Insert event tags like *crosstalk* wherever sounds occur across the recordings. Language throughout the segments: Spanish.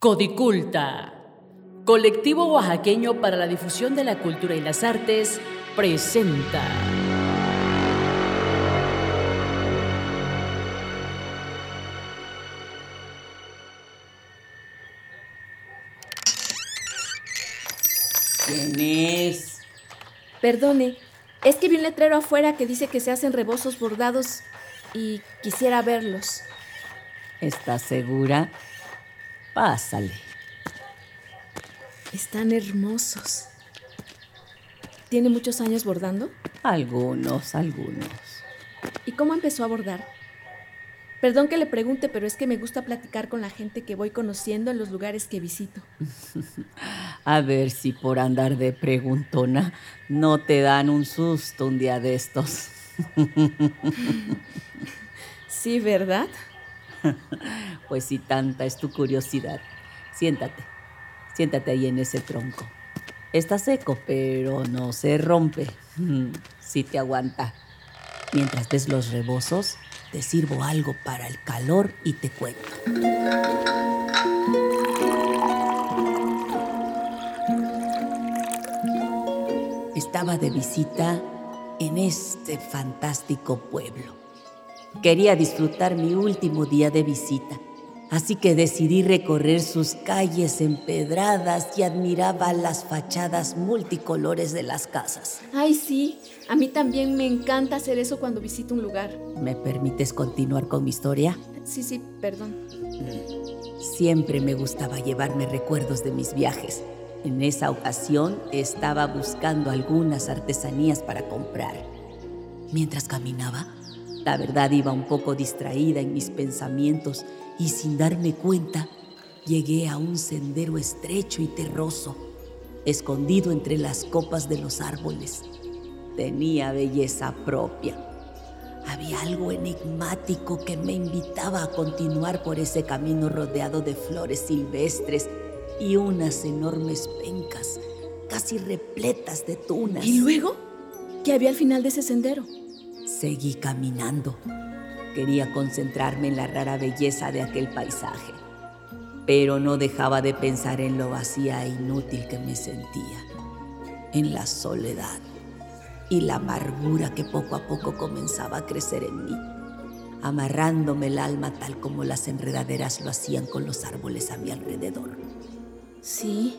Codiculta, colectivo oaxaqueño para la difusión de la cultura y las artes, presenta. ¿Quién es? Perdone, es que vi un letrero afuera que dice que se hacen rebozos bordados y quisiera verlos. ¿Estás segura? Pásale. Están hermosos. ¿Tiene muchos años bordando? Algunos, algunos. ¿Y cómo empezó a bordar? Perdón que le pregunte, pero es que me gusta platicar con la gente que voy conociendo en los lugares que visito. *laughs* a ver si por andar de preguntona no te dan un susto un día de estos. *laughs* sí, ¿verdad? *laughs* pues si tanta es tu curiosidad, siéntate, siéntate ahí en ese tronco. Está seco, pero no se rompe. Sí te aguanta. Mientras ves los rebozos, te sirvo algo para el calor y te cuento. Estaba de visita en este fantástico pueblo Quería disfrutar mi último día de visita, así que decidí recorrer sus calles empedradas y admiraba las fachadas multicolores de las casas. Ay, sí, a mí también me encanta hacer eso cuando visito un lugar. ¿Me permites continuar con mi historia? Sí, sí, perdón. Siempre me gustaba llevarme recuerdos de mis viajes. En esa ocasión estaba buscando algunas artesanías para comprar. Mientras caminaba, la verdad iba un poco distraída en mis pensamientos y sin darme cuenta llegué a un sendero estrecho y terroso, escondido entre las copas de los árboles. Tenía belleza propia. Había algo enigmático que me invitaba a continuar por ese camino rodeado de flores silvestres y unas enormes pencas, casi repletas de tunas. ¿Y luego? ¿Qué había al final de ese sendero? Seguí caminando. Quería concentrarme en la rara belleza de aquel paisaje, pero no dejaba de pensar en lo vacía e inútil que me sentía, en la soledad y la amargura que poco a poco comenzaba a crecer en mí, amarrándome el alma tal como las enredaderas lo hacían con los árboles a mi alrededor. Sí,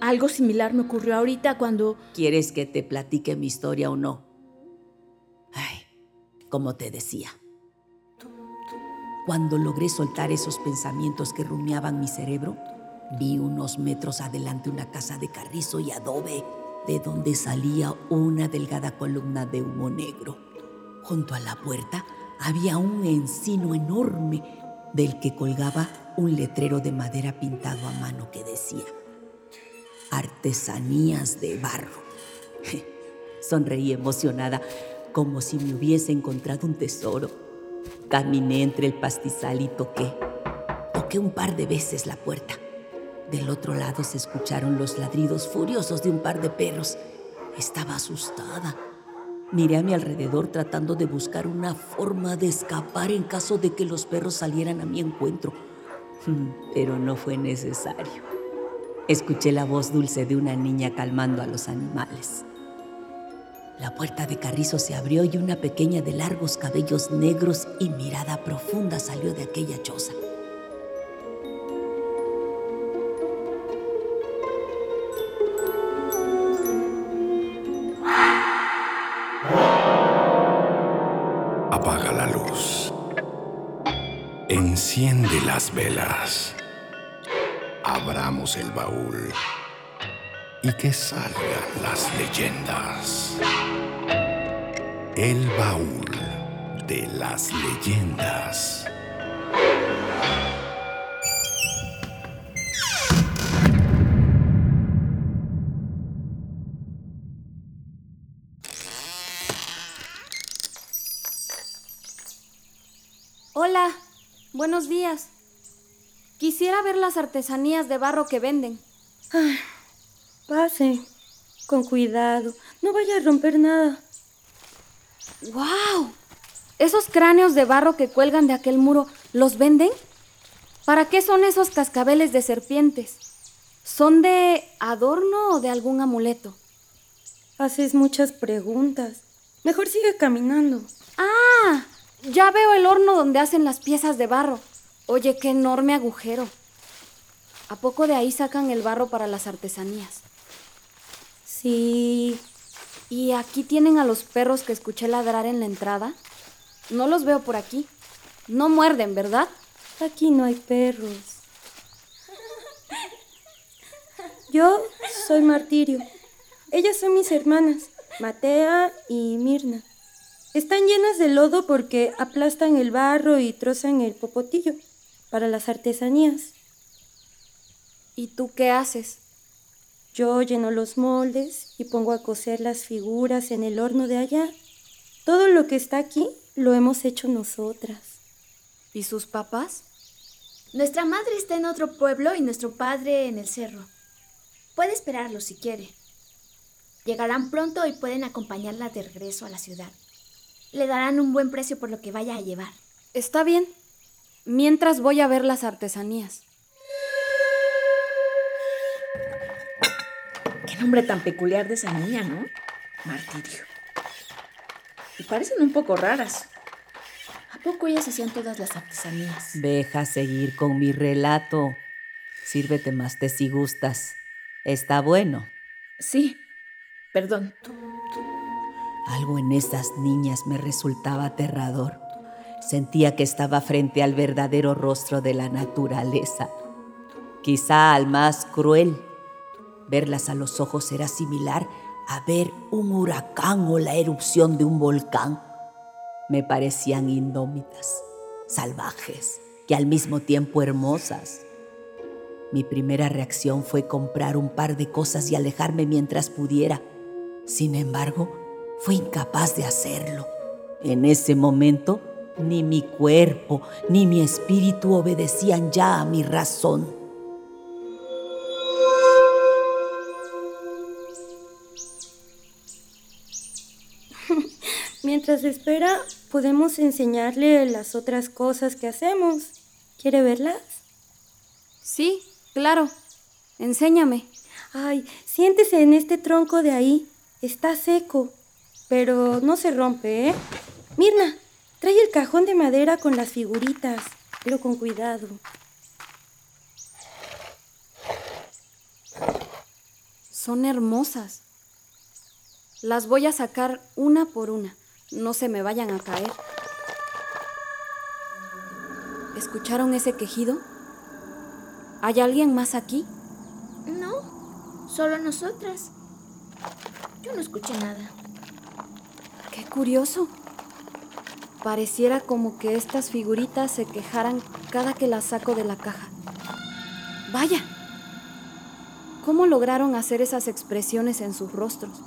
algo similar me ocurrió ahorita cuando... ¿Quieres que te platique mi historia o no? Como te decía. Cuando logré soltar esos pensamientos que rumiaban mi cerebro, vi unos metros adelante una casa de carrizo y adobe, de donde salía una delgada columna de humo negro. Junto a la puerta había un encino enorme del que colgaba un letrero de madera pintado a mano que decía, Artesanías de barro. *laughs* Sonreí emocionada como si me hubiese encontrado un tesoro. Caminé entre el pastizal y toqué. Toqué un par de veces la puerta. Del otro lado se escucharon los ladridos furiosos de un par de perros. Estaba asustada. Miré a mi alrededor tratando de buscar una forma de escapar en caso de que los perros salieran a mi encuentro. Pero no fue necesario. Escuché la voz dulce de una niña calmando a los animales. La puerta de carrizo se abrió y una pequeña de largos cabellos negros y mirada profunda salió de aquella choza. Apaga la luz. Enciende las velas. Abramos el baúl y que salgan las leyendas. El baúl de las leyendas. Hola, buenos días. Quisiera ver las artesanías de barro que venden. Pase. Con cuidado. No vaya a romper nada. ¡Wow! ¿Esos cráneos de barro que cuelgan de aquel muro los venden? ¿Para qué son esos cascabeles de serpientes? ¿Son de adorno o de algún amuleto? Haces muchas preguntas. Mejor sigue caminando. ¡Ah! Ya veo el horno donde hacen las piezas de barro. Oye, qué enorme agujero. ¿A poco de ahí sacan el barro para las artesanías? Sí. ¿Y aquí tienen a los perros que escuché ladrar en la entrada? No los veo por aquí. No muerden, ¿verdad? Aquí no hay perros. Yo soy Martirio. Ellas son mis hermanas, Matea y Mirna. Están llenas de lodo porque aplastan el barro y trozan el popotillo para las artesanías. ¿Y tú qué haces? Yo lleno los moldes y pongo a coser las figuras en el horno de allá. Todo lo que está aquí lo hemos hecho nosotras. ¿Y sus papás? Nuestra madre está en otro pueblo y nuestro padre en el cerro. Puede esperarlo si quiere. Llegarán pronto y pueden acompañarla de regreso a la ciudad. Le darán un buen precio por lo que vaya a llevar. Está bien. Mientras voy a ver las artesanías. Qué nombre tan peculiar de esa niña, ¿no? Martirio. Y parecen un poco raras. ¿A poco ellas hacían todas las artesanías? Deja seguir con mi relato. Sírvete más té si gustas. Está bueno. Sí. Perdón. Algo en esas niñas me resultaba aterrador. Sentía que estaba frente al verdadero rostro de la naturaleza. Quizá al más cruel. Verlas a los ojos era similar a ver un huracán o la erupción de un volcán. Me parecían indómitas, salvajes y al mismo tiempo hermosas. Mi primera reacción fue comprar un par de cosas y alejarme mientras pudiera. Sin embargo, fui incapaz de hacerlo. En ese momento, ni mi cuerpo ni mi espíritu obedecían ya a mi razón. Mientras espera, podemos enseñarle las otras cosas que hacemos. ¿Quiere verlas? Sí, claro. Enséñame. Ay, siéntese en este tronco de ahí. Está seco, pero no se rompe, ¿eh? Mirna, trae el cajón de madera con las figuritas, pero con cuidado. Son hermosas. Las voy a sacar una por una. No se me vayan a caer. ¿Escucharon ese quejido? ¿Hay alguien más aquí? No, solo nosotras. Yo no escuché nada. Qué curioso. Pareciera como que estas figuritas se quejaran cada que las saco de la caja. Vaya. ¿Cómo lograron hacer esas expresiones en sus rostros?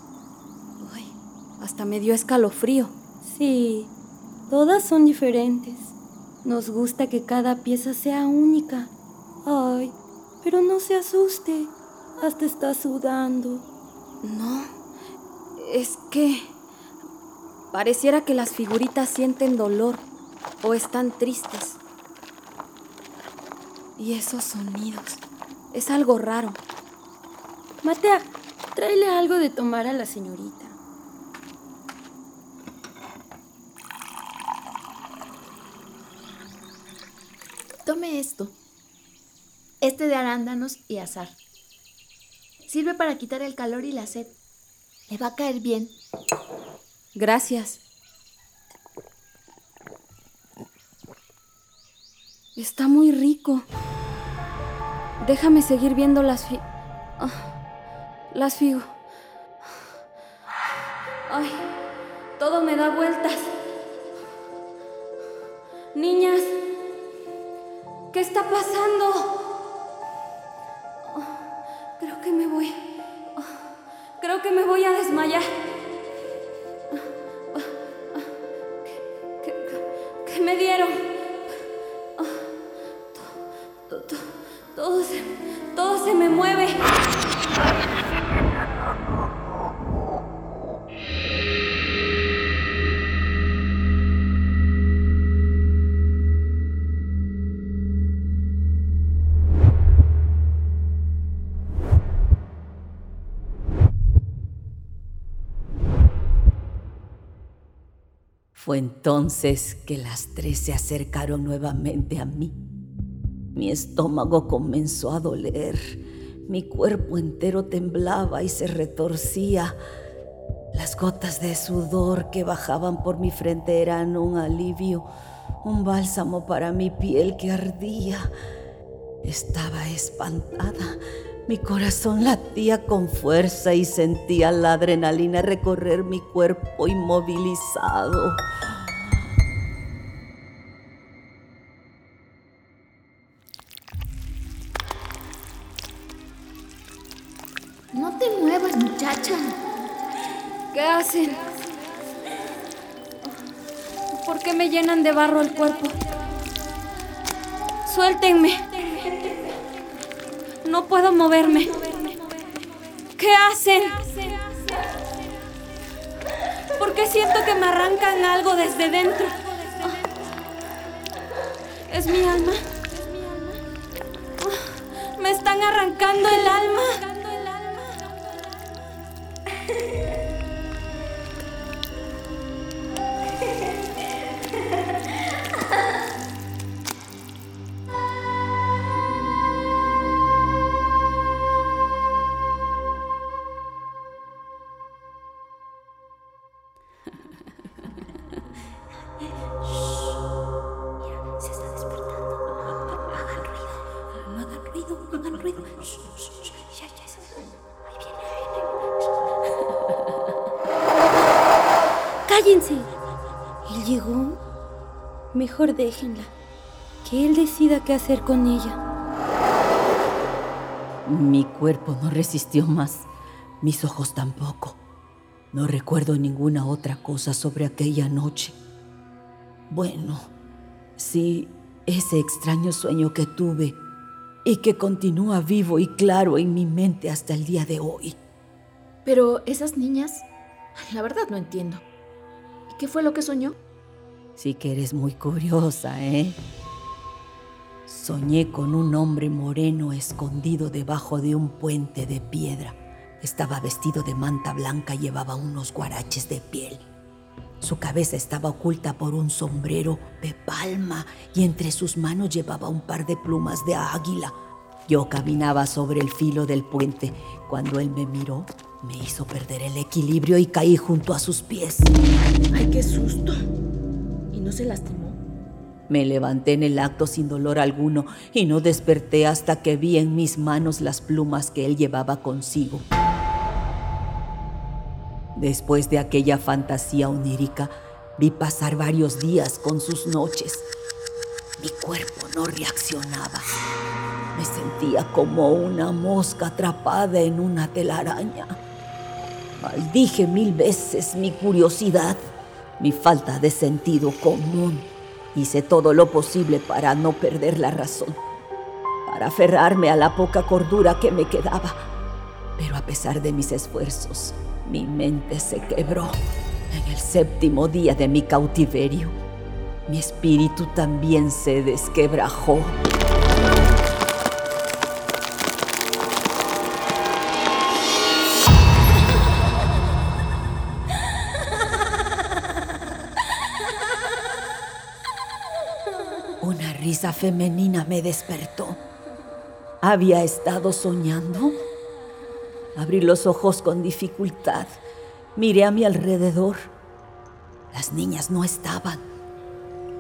Hasta me dio escalofrío. Sí, todas son diferentes. Nos gusta que cada pieza sea única. Ay, pero no se asuste. Hasta está sudando. No, es que pareciera que las figuritas sienten dolor o están tristes. Y esos sonidos, es algo raro. Matea, tráele algo de tomar a la señorita. Tome esto. Este de arándanos y azar. Sirve para quitar el calor y la sed. Le va a caer bien. Gracias. Está muy rico. Déjame seguir viendo las fi... ah, las figo... Ay, todo me da vueltas. Niñas, ¿qué está pasando? Ah, creo que me voy... ah, creo que me voy a desmayar. Fue entonces que las tres se acercaron nuevamente a mí. Mi estómago comenzó a doler, mi cuerpo entero temblaba y se retorcía. Las gotas de sudor que bajaban por mi frente eran un alivio, un bálsamo para mi piel que ardía. Estaba espantada. Mi corazón latía con fuerza y sentía la adrenalina recorrer mi cuerpo inmovilizado. No te muevas, muchacha. ¿Qué hacen? ¿Por qué me llenan de barro el cuerpo? Suéltenme. No puedo moverme. ¿Qué hacen? ¿Por qué siento que me arrancan algo desde dentro? ¿Es mi alma? Me están arrancando el alma. Mejor déjenla. Que él decida qué hacer con ella. Mi cuerpo no resistió más, mis ojos tampoco. No recuerdo ninguna otra cosa sobre aquella noche. Bueno, sí, ese extraño sueño que tuve y que continúa vivo y claro en mi mente hasta el día de hoy. Pero esas niñas, la verdad no entiendo. ¿Y qué fue lo que soñó? Sí que eres muy curiosa, ¿eh? Soñé con un hombre moreno escondido debajo de un puente de piedra. Estaba vestido de manta blanca y llevaba unos guaraches de piel. Su cabeza estaba oculta por un sombrero de palma y entre sus manos llevaba un par de plumas de águila. Yo caminaba sobre el filo del puente. Cuando él me miró, me hizo perder el equilibrio y caí junto a sus pies. ¡Ay, qué susto! ¿Y no se lastimó? Me levanté en el acto sin dolor alguno y no desperté hasta que vi en mis manos las plumas que él llevaba consigo. Después de aquella fantasía onírica, vi pasar varios días con sus noches. Mi cuerpo no reaccionaba. Me sentía como una mosca atrapada en una telaraña. Maldije mil veces mi curiosidad, mi falta de sentido común. Hice todo lo posible para no perder la razón, para aferrarme a la poca cordura que me quedaba. Pero a pesar de mis esfuerzos, mi mente se quebró en el séptimo día de mi cautiverio. Mi espíritu también se desquebrajó. Una risa femenina me despertó. ¿Había estado soñando? Abrí los ojos con dificultad. Miré a mi alrededor. Las niñas no estaban.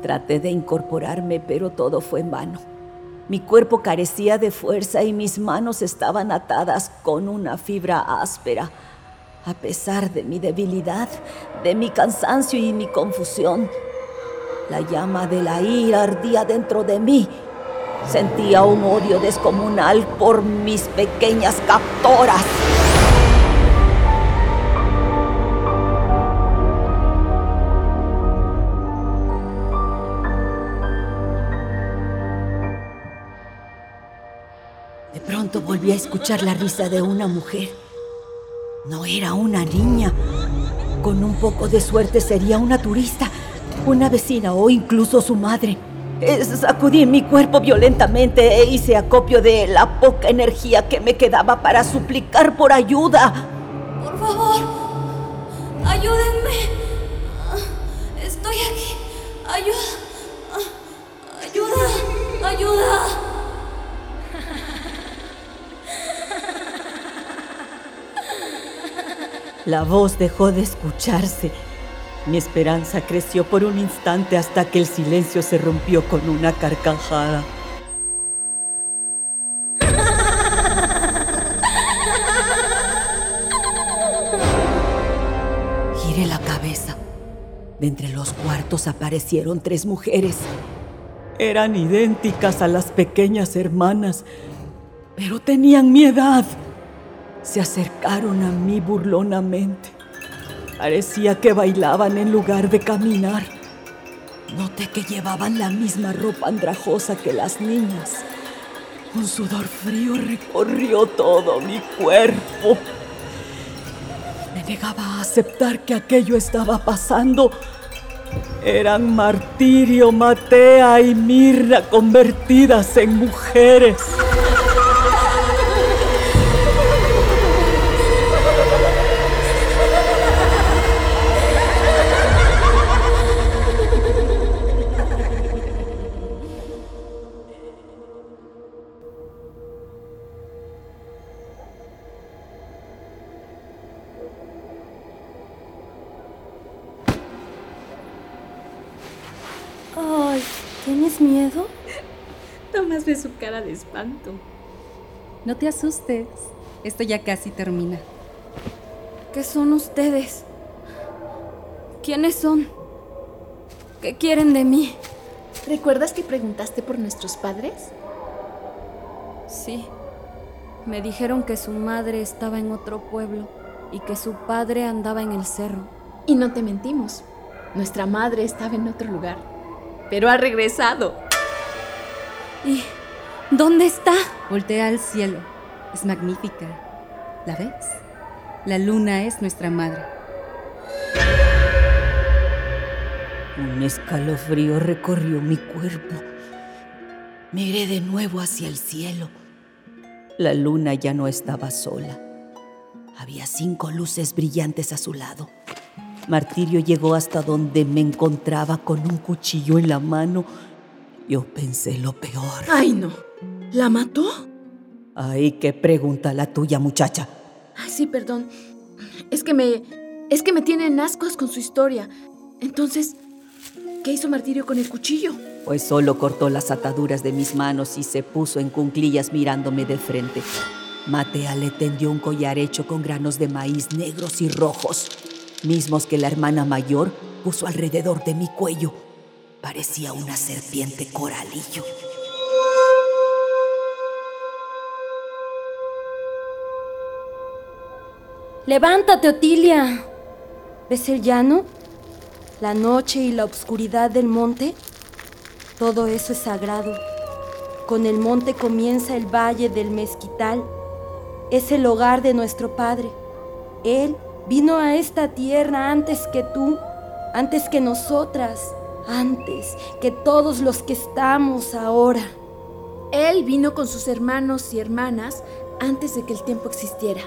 Traté de incorporarme, pero todo fue en vano. Mi cuerpo carecía de fuerza y mis manos estaban atadas con una fibra áspera. A pesar de mi debilidad, de mi cansancio y mi confusión, la llama de la ira ardía dentro de mí. Sentía un odio descomunal por mis pequeñas captoras. De pronto volví a escuchar la risa de una mujer. No era una niña. Con un poco de suerte sería una turista, una vecina o incluso su madre. Sacudí mi cuerpo violentamente e hice acopio de la poca energía que me quedaba para suplicar por ayuda. Por favor, ayúdenme. Estoy aquí. Ayuda. Ayuda. Ayuda. La voz dejó de escucharse. Mi esperanza creció por un instante hasta que el silencio se rompió con una carcajada. Giré la cabeza. De entre los cuartos aparecieron tres mujeres. Eran idénticas a las pequeñas hermanas, pero tenían mi edad. Se acercaron a mí burlonamente. Parecía que bailaban en lugar de caminar. Noté que llevaban la misma ropa andrajosa que las niñas. Un sudor frío recorrió todo mi cuerpo. Me negaba a aceptar que aquello estaba pasando. Eran Martirio, Matea y Mirna convertidas en mujeres. Cara de espanto. No te asustes. Esto ya casi termina. ¿Qué son ustedes? ¿Quiénes son? ¿Qué quieren de mí? ¿Recuerdas que preguntaste por nuestros padres? Sí. Me dijeron que su madre estaba en otro pueblo y que su padre andaba en el cerro. Y no te mentimos. Nuestra madre estaba en otro lugar. Pero ha regresado. ¿Y dónde está? Voltea al cielo. Es magnífica. ¿La ves? La luna es nuestra madre. Un escalofrío recorrió mi cuerpo. Miré de nuevo hacia el cielo. La luna ya no estaba sola. Había cinco luces brillantes a su lado. Martirio llegó hasta donde me encontraba con un cuchillo en la mano. Yo pensé lo peor. Ay, no. ¿La mató? Ay, qué pregunta la tuya, muchacha. Ay, sí, perdón. Es que me. Es que me tienen ascos con su historia. Entonces, ¿qué hizo Martirio con el cuchillo? Pues solo cortó las ataduras de mis manos y se puso en cunclillas mirándome de frente. Matea le tendió un collar hecho con granos de maíz negros y rojos, mismos que la hermana mayor puso alrededor de mi cuello. Parecía una serpiente coralillo. Levántate, Otilia. ¿Ves el llano? La noche y la oscuridad del monte. Todo eso es sagrado. Con el monte comienza el valle del mezquital. Es el hogar de nuestro Padre. Él vino a esta tierra antes que tú, antes que nosotras, antes que todos los que estamos ahora. Él vino con sus hermanos y hermanas antes de que el tiempo existiera.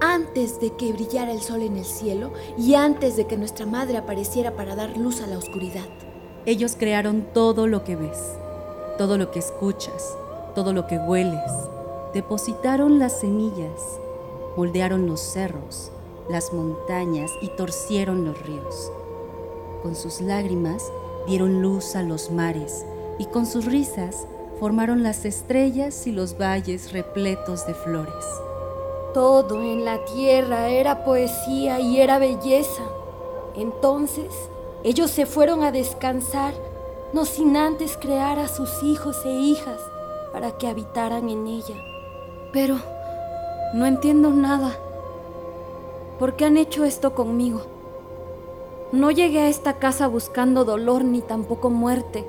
Antes de que brillara el sol en el cielo y antes de que nuestra madre apareciera para dar luz a la oscuridad. Ellos crearon todo lo que ves, todo lo que escuchas, todo lo que hueles. Depositaron las semillas, moldearon los cerros, las montañas y torcieron los ríos. Con sus lágrimas dieron luz a los mares y con sus risas formaron las estrellas y los valles repletos de flores. Todo en la tierra era poesía y era belleza. Entonces ellos se fueron a descansar, no sin antes crear a sus hijos e hijas para que habitaran en ella. Pero no entiendo nada. ¿Por qué han hecho esto conmigo? No llegué a esta casa buscando dolor ni tampoco muerte.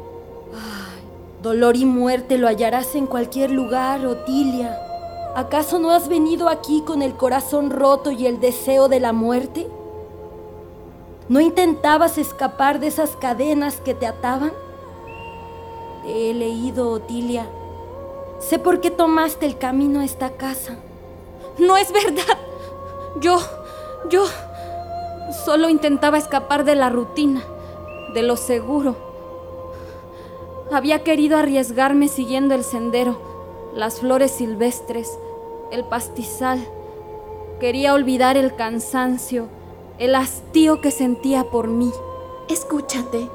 Ay, dolor y muerte lo hallarás en cualquier lugar, Otilia. ¿Acaso no has venido aquí con el corazón roto y el deseo de la muerte? ¿No intentabas escapar de esas cadenas que te ataban? Te he leído, Otilia. Sé por qué tomaste el camino a esta casa. No es verdad. Yo, yo solo intentaba escapar de la rutina, de lo seguro. Había querido arriesgarme siguiendo el sendero, las flores silvestres, el pastizal. Quería olvidar el cansancio, el hastío que sentía por mí. Escúchate.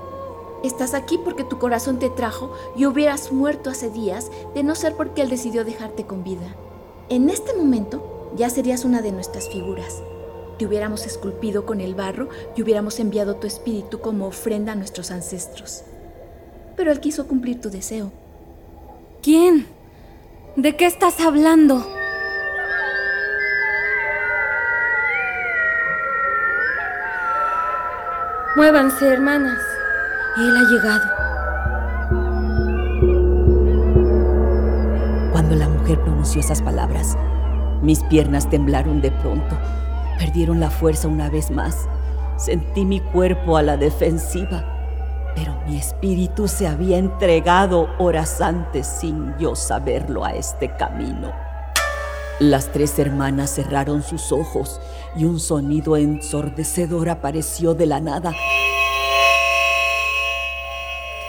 Estás aquí porque tu corazón te trajo y hubieras muerto hace días de no ser porque él decidió dejarte con vida. En este momento ya serías una de nuestras figuras. Te hubiéramos esculpido con el barro y hubiéramos enviado tu espíritu como ofrenda a nuestros ancestros. Pero él quiso cumplir tu deseo. ¿Quién? ¿De qué estás hablando? Muévanse, hermanas. Él ha llegado. Cuando la mujer pronunció esas palabras, mis piernas temblaron de pronto. Perdieron la fuerza una vez más. Sentí mi cuerpo a la defensiva, pero mi espíritu se había entregado horas antes sin yo saberlo a este camino. Las tres hermanas cerraron sus ojos y un sonido ensordecedor apareció de la nada.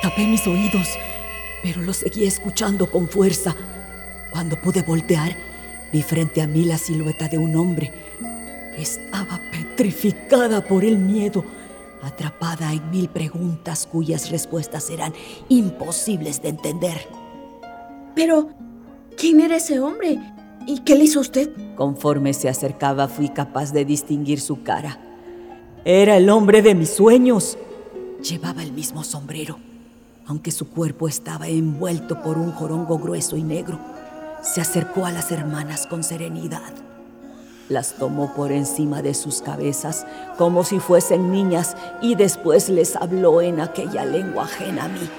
Tapé mis oídos, pero lo seguí escuchando con fuerza. Cuando pude voltear, vi frente a mí la silueta de un hombre. Estaba petrificada por el miedo, atrapada en mil preguntas cuyas respuestas eran imposibles de entender. Pero, ¿quién era ese hombre? ¿Y qué le hizo usted? Conforme se acercaba fui capaz de distinguir su cara. Era el hombre de mis sueños. Llevaba el mismo sombrero, aunque su cuerpo estaba envuelto por un jorongo grueso y negro. Se acercó a las hermanas con serenidad. Las tomó por encima de sus cabezas como si fuesen niñas y después les habló en aquella lengua ajena a mí.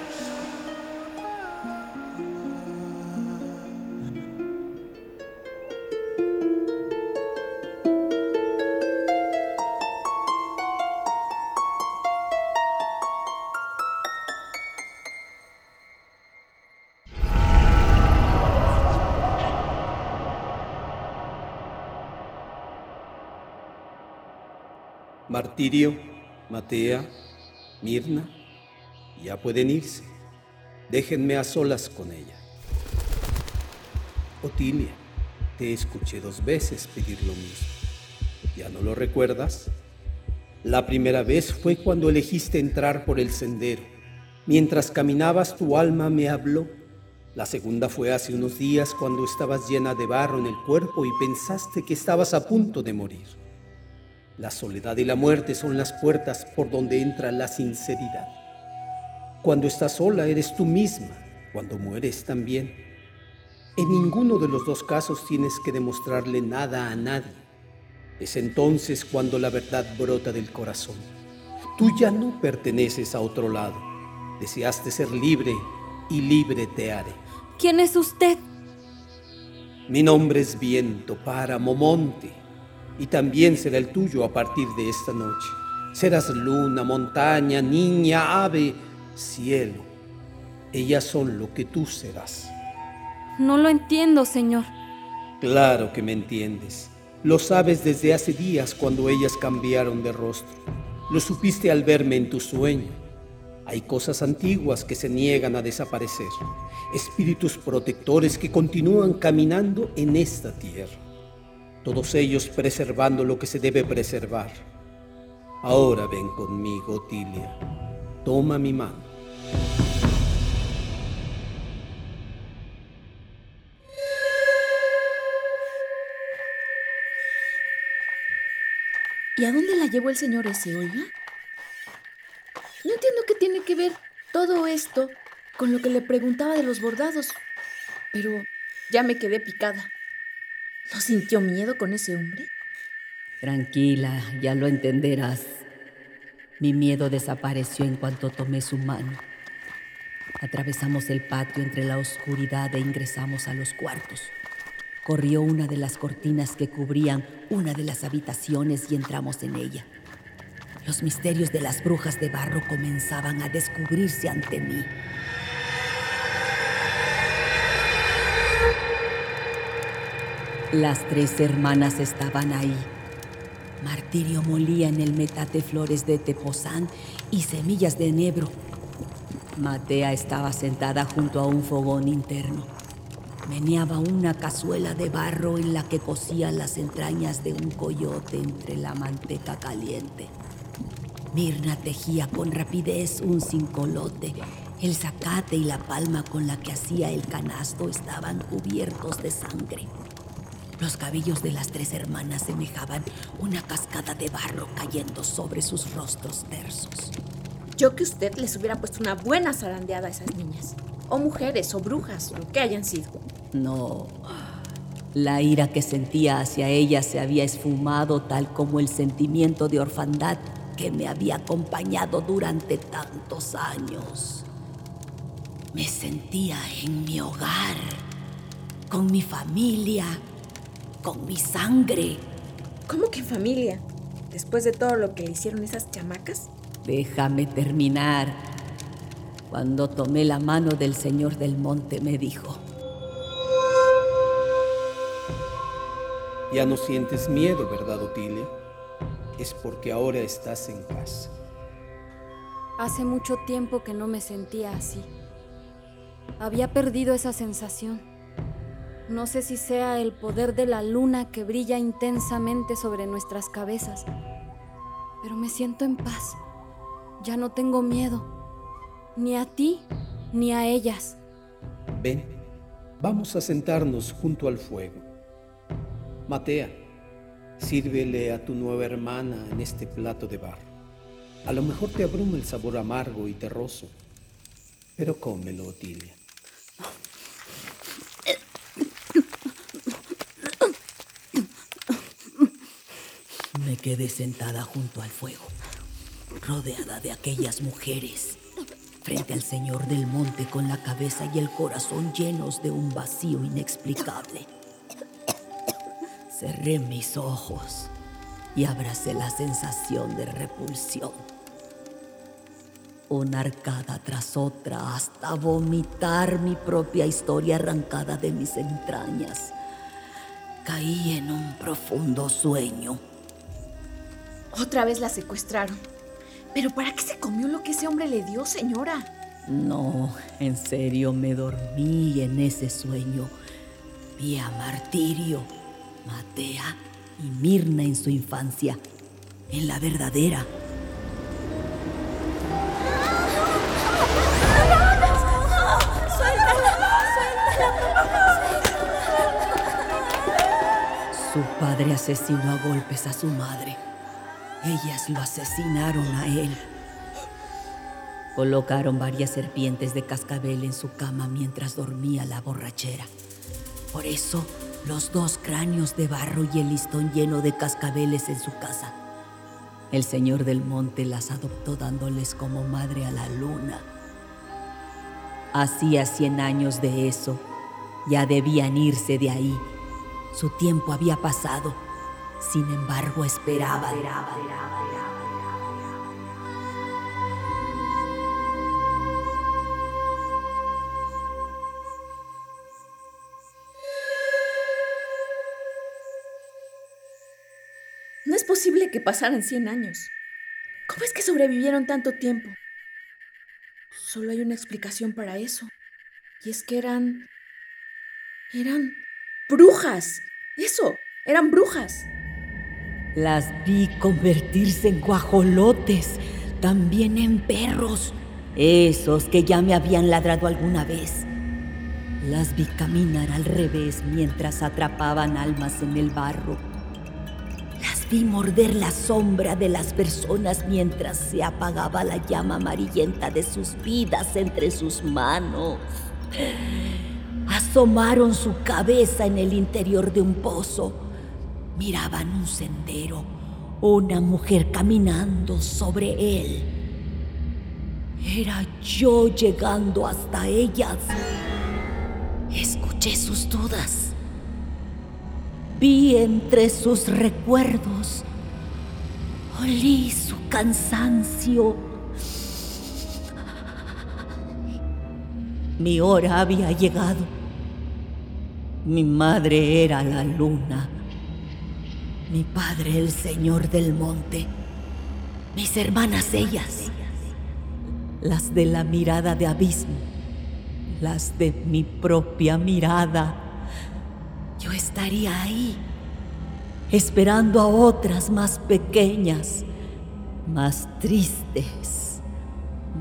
Martirio, Matea, Mirna, ya pueden irse. Déjenme a solas con ella. Otilia, te escuché dos veces pedir lo mismo. ¿Ya no lo recuerdas? La primera vez fue cuando elegiste entrar por el sendero. Mientras caminabas tu alma me habló. La segunda fue hace unos días cuando estabas llena de barro en el cuerpo y pensaste que estabas a punto de morir. La soledad y la muerte son las puertas por donde entra la sinceridad. Cuando estás sola eres tú misma, cuando mueres también. En ninguno de los dos casos tienes que demostrarle nada a nadie. Es entonces cuando la verdad brota del corazón. Tú ya no perteneces a otro lado. Deseaste ser libre y libre te haré. ¿Quién es usted? Mi nombre es Viento, Páramo, Monte y también será el tuyo a partir de esta noche. Serás luna, montaña, niña, ave, cielo. Ellas son lo que tú serás. No lo entiendo, Señor. Claro que me entiendes. Lo sabes desde hace días cuando ellas cambiaron de rostro. Lo supiste al verme en tu sueño. Hay cosas antiguas que se niegan a desaparecer, espíritus protectores que continúan caminando en esta tierra todos ellos preservando lo que se debe preservar. Ahora ven conmigo, Tilia. Toma mi mano. ¿Y a dónde la llevó el señor ese, oiga? No entiendo qué tiene que ver todo esto con lo que le preguntaba de los bordados, pero ya me quedé picada. ¿No sintió miedo con ese hombre? Tranquila, ya lo entenderás. Mi miedo desapareció en cuanto tomé su mano. Atravesamos el patio entre la oscuridad e ingresamos a los cuartos. Corrió una de las cortinas que cubrían una de las habitaciones y entramos en ella. Los misterios de las brujas de barro comenzaban a descubrirse ante mí. Las tres hermanas estaban ahí. Martirio molía en el metate flores de Tepozán y semillas de enebro. Matea estaba sentada junto a un fogón interno. Meneaba una cazuela de barro en la que cocía las entrañas de un coyote entre la manteca caliente. Mirna tejía con rapidez un cincolote. El zacate y la palma con la que hacía el canasto estaban cubiertos de sangre. Los cabellos de las tres hermanas semejaban una cascada de barro cayendo sobre sus rostros tersos. Yo que usted les hubiera puesto una buena zarandeada a esas niñas. O mujeres, o brujas, lo que hayan sido. No. La ira que sentía hacia ellas se había esfumado tal como el sentimiento de orfandad que me había acompañado durante tantos años. Me sentía en mi hogar, con mi familia, con mi sangre. ¿Cómo que familia? Después de todo lo que le hicieron esas chamacas. Déjame terminar. Cuando tomé la mano del Señor del Monte me dijo, Ya no sientes miedo, ¿verdad, Otilia? Es porque ahora estás en casa. Hace mucho tiempo que no me sentía así. Había perdido esa sensación. No sé si sea el poder de la luna que brilla intensamente sobre nuestras cabezas, pero me siento en paz. Ya no tengo miedo, ni a ti ni a ellas. Ven, vamos a sentarnos junto al fuego. Matea, sírvele a tu nueva hermana en este plato de barro. A lo mejor te abruma el sabor amargo y terroso, pero cómelo, Otilia. Me quedé sentada junto al fuego, rodeada de aquellas mujeres, frente al Señor del Monte con la cabeza y el corazón llenos de un vacío inexplicable. Cerré mis ojos y abracé la sensación de repulsión. Una arcada tras otra hasta vomitar mi propia historia arrancada de mis entrañas. Caí en un profundo sueño. Otra vez la secuestraron. ¿Pero para qué se comió lo que ese hombre le dio, señora? No, en serio me dormí en ese sueño. Vi a Martirio, Matea y Mirna en su infancia, en la verdadera. Su padre asesinó a golpes a su madre. Ellas lo asesinaron a él. Colocaron varias serpientes de cascabel en su cama mientras dormía la borrachera. Por eso, los dos cráneos de barro y el listón lleno de cascabeles en su casa. El señor del monte las adoptó dándoles como madre a la luna. Hacía cien años de eso. Ya debían irse de ahí. Su tiempo había pasado. Sin embargo, esperaban. No es posible que pasaran 100 años. ¿Cómo es que sobrevivieron tanto tiempo? Solo hay una explicación para eso. Y es que eran... eran brujas. Eso, eran brujas. Las vi convertirse en guajolotes, también en perros, esos que ya me habían ladrado alguna vez. Las vi caminar al revés mientras atrapaban almas en el barro. Las vi morder la sombra de las personas mientras se apagaba la llama amarillenta de sus vidas entre sus manos. Asomaron su cabeza en el interior de un pozo. Miraban un sendero, una mujer caminando sobre él. Era yo llegando hasta ellas. Escuché sus dudas. Vi entre sus recuerdos. Olí su cansancio. Mi hora había llegado. Mi madre era la luna. Mi padre el señor del monte. Mis hermanas ellas. las de la mirada de abismo, las de mi propia mirada. Yo estaría ahí, esperando a otras más pequeñas, más tristes,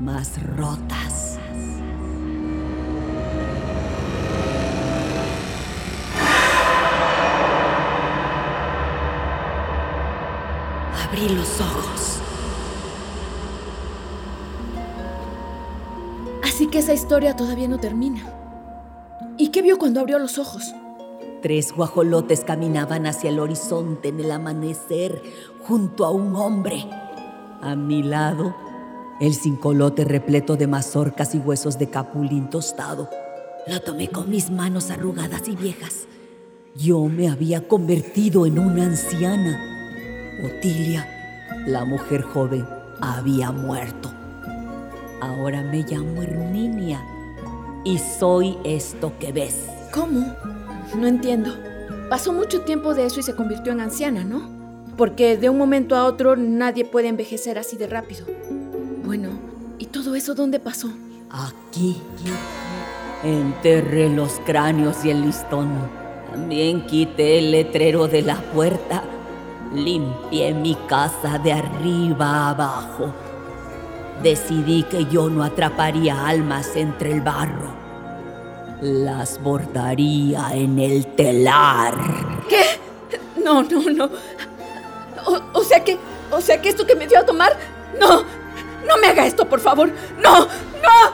más rotas. Abrí los ojos. Así que esa historia todavía no termina. ¿Y qué vio cuando abrió los ojos? Tres guajolotes caminaban hacia el horizonte en el amanecer junto a un hombre. A mi lado, el cincolote repleto de mazorcas y huesos de capulín tostado. Lo tomé con mis manos arrugadas y viejas. Yo me había convertido en una anciana. Otilia, la mujer joven, había muerto. Ahora me llamo Herminia y soy esto que ves. ¿Cómo? No entiendo. Pasó mucho tiempo de eso y se convirtió en anciana, ¿no? Porque de un momento a otro nadie puede envejecer así de rápido. Bueno, ¿y todo eso dónde pasó? Aquí. Enterré los cráneos y el listón. También quité el letrero de la puerta. Limpié mi casa de arriba a abajo. Decidí que yo no atraparía almas entre el barro. Las bordaría en el telar. ¿Qué? No, no, no. O, o sea que, o sea que esto que me dio a tomar, no, no me haga esto, por favor. No, no, no.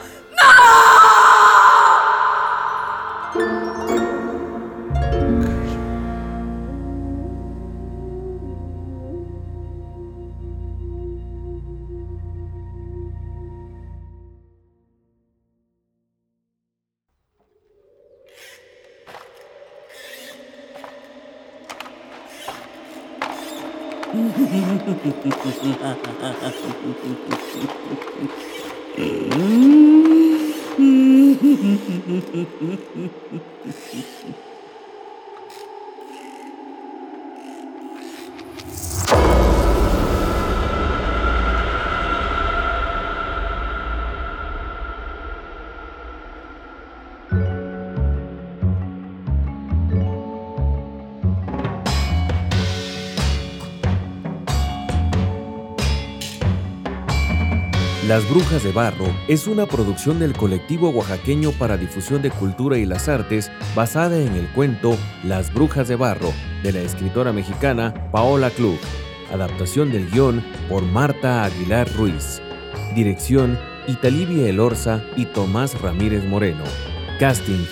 Las Brujas de Barro es una producción del colectivo oaxaqueño para difusión de cultura y las artes basada en el cuento Las Brujas de Barro de la escritora mexicana Paola Klug. Adaptación del guion por Marta Aguilar Ruiz. Dirección Italibia Elorza y Tomás Ramírez Moreno. Casting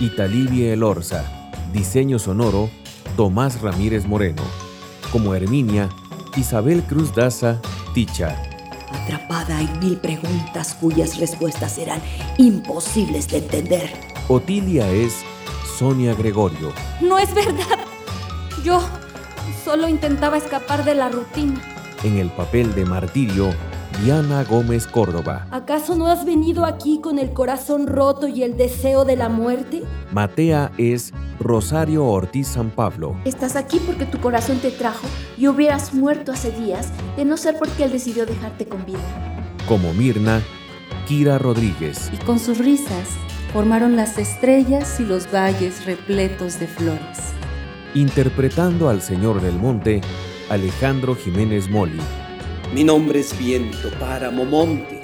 Italibia Elorza. Diseño sonoro Tomás Ramírez Moreno. Como Herminia, Isabel Cruz Daza, Ticha atrapada en mil preguntas cuyas respuestas eran imposibles de entender. Otilia es Sonia Gregorio. No es verdad. Yo solo intentaba escapar de la rutina. En el papel de martirio, Diana Gómez Córdoba. ¿Acaso no has venido aquí con el corazón roto y el deseo de la muerte? Matea es Rosario Ortiz San Pablo. Estás aquí porque tu corazón te trajo y hubieras muerto hace días de no ser porque él decidió dejarte con vida. Como Mirna, Kira Rodríguez. Y con sus risas formaron las estrellas y los valles repletos de flores. Interpretando al Señor del Monte, Alejandro Jiménez Moli. Mi nombre es Viento, Páramo, Monte,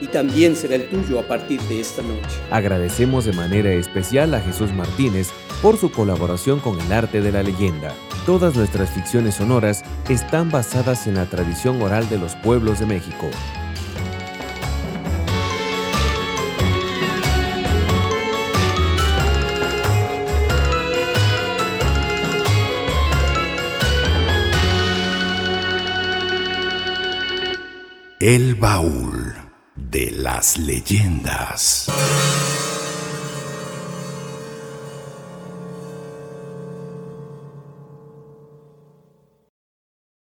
y también será el tuyo a partir de esta noche. Agradecemos de manera especial a Jesús Martínez por su colaboración con el arte de la leyenda. Todas nuestras ficciones sonoras están basadas en la tradición oral de los pueblos de México. El baúl de las leyendas.